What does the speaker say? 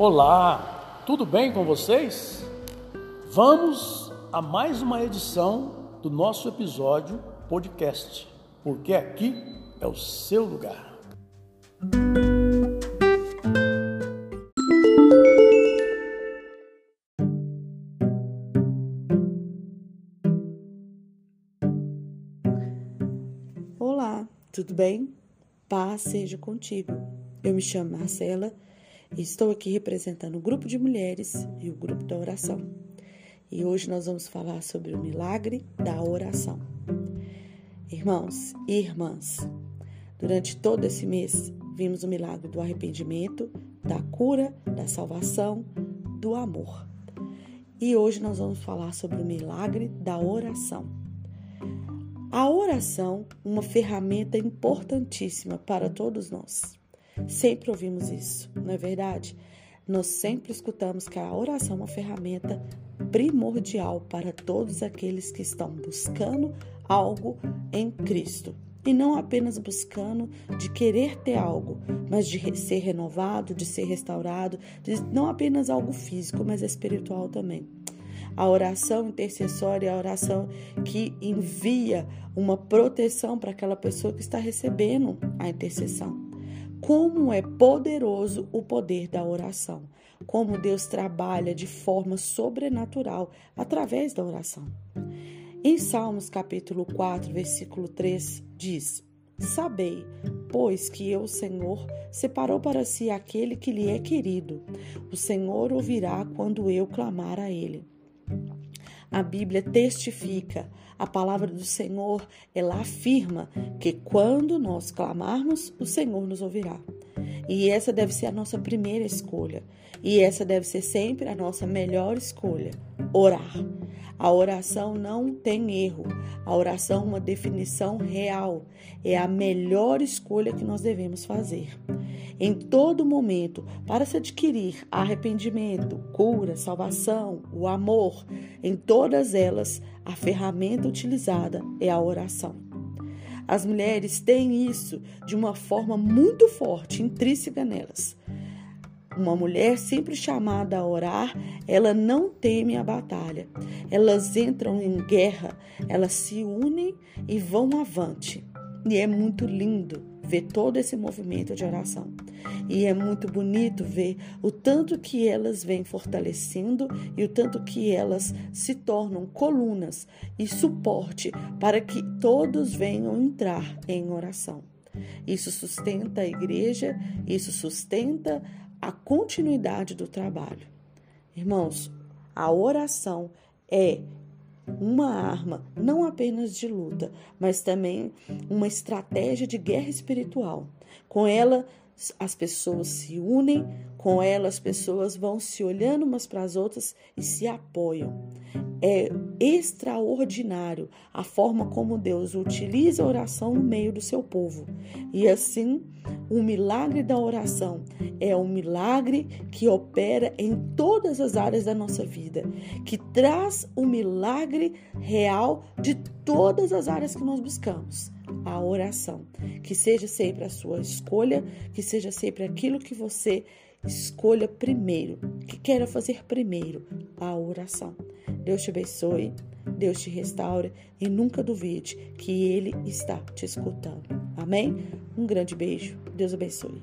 Olá, tudo bem com vocês? Vamos a mais uma edição do nosso episódio podcast, porque aqui é o seu lugar. Olá, tudo bem? Paz seja contigo. Eu me chamo Marcela estou aqui representando o grupo de mulheres e o grupo da oração. E hoje nós vamos falar sobre o milagre da oração. Irmãos e irmãs, durante todo esse mês vimos o milagre do arrependimento, da cura, da salvação, do amor. E hoje nós vamos falar sobre o milagre da oração. A oração, uma ferramenta importantíssima para todos nós. Sempre ouvimos isso, não é verdade? Nós sempre escutamos que a oração é uma ferramenta primordial para todos aqueles que estão buscando algo em Cristo. E não apenas buscando de querer ter algo, mas de ser renovado, de ser restaurado, de não apenas algo físico, mas espiritual também. A oração intercessória é a oração que envia uma proteção para aquela pessoa que está recebendo a intercessão como é poderoso o poder da oração, como Deus trabalha de forma sobrenatural através da oração. Em Salmos capítulo 4, versículo 3 diz: Sabei, pois que eu, Senhor, separou para si aquele que lhe é querido. O Senhor ouvirá quando eu clamar a ele. A Bíblia testifica, a palavra do Senhor, ela afirma que quando nós clamarmos, o Senhor nos ouvirá. E essa deve ser a nossa primeira escolha. E essa deve ser sempre a nossa melhor escolha: orar. A oração não tem erro. A oração é uma definição real. É a melhor escolha que nós devemos fazer em todo momento para se adquirir arrependimento, cura, salvação, o amor. Em todas elas, a ferramenta utilizada é a oração. As mulheres têm isso de uma forma muito forte, intrínseca nelas. Uma mulher sempre chamada a orar, ela não teme a batalha. Elas entram em guerra, elas se unem e vão avante. E é muito lindo ver todo esse movimento de oração. E é muito bonito ver o tanto que elas vêm fortalecendo e o tanto que elas se tornam colunas e suporte para que todos venham entrar em oração. Isso sustenta a igreja, isso sustenta a continuidade do trabalho. Irmãos, a oração é uma arma não apenas de luta, mas também uma estratégia de guerra espiritual. Com ela, as pessoas se unem, com ela as pessoas vão se olhando umas para as outras e se apoiam. É extraordinário a forma como Deus utiliza a oração no meio do seu povo. E assim, o milagre da oração é um milagre que opera em todas as áreas da nossa vida, que traz o milagre real de todas as áreas que nós buscamos a oração. Que seja sempre a sua escolha, que seja sempre aquilo que você escolha primeiro, que queira fazer primeiro, a oração. Deus te abençoe, Deus te restaure e nunca duvide que Ele está te escutando. Amém? Um grande beijo, Deus abençoe.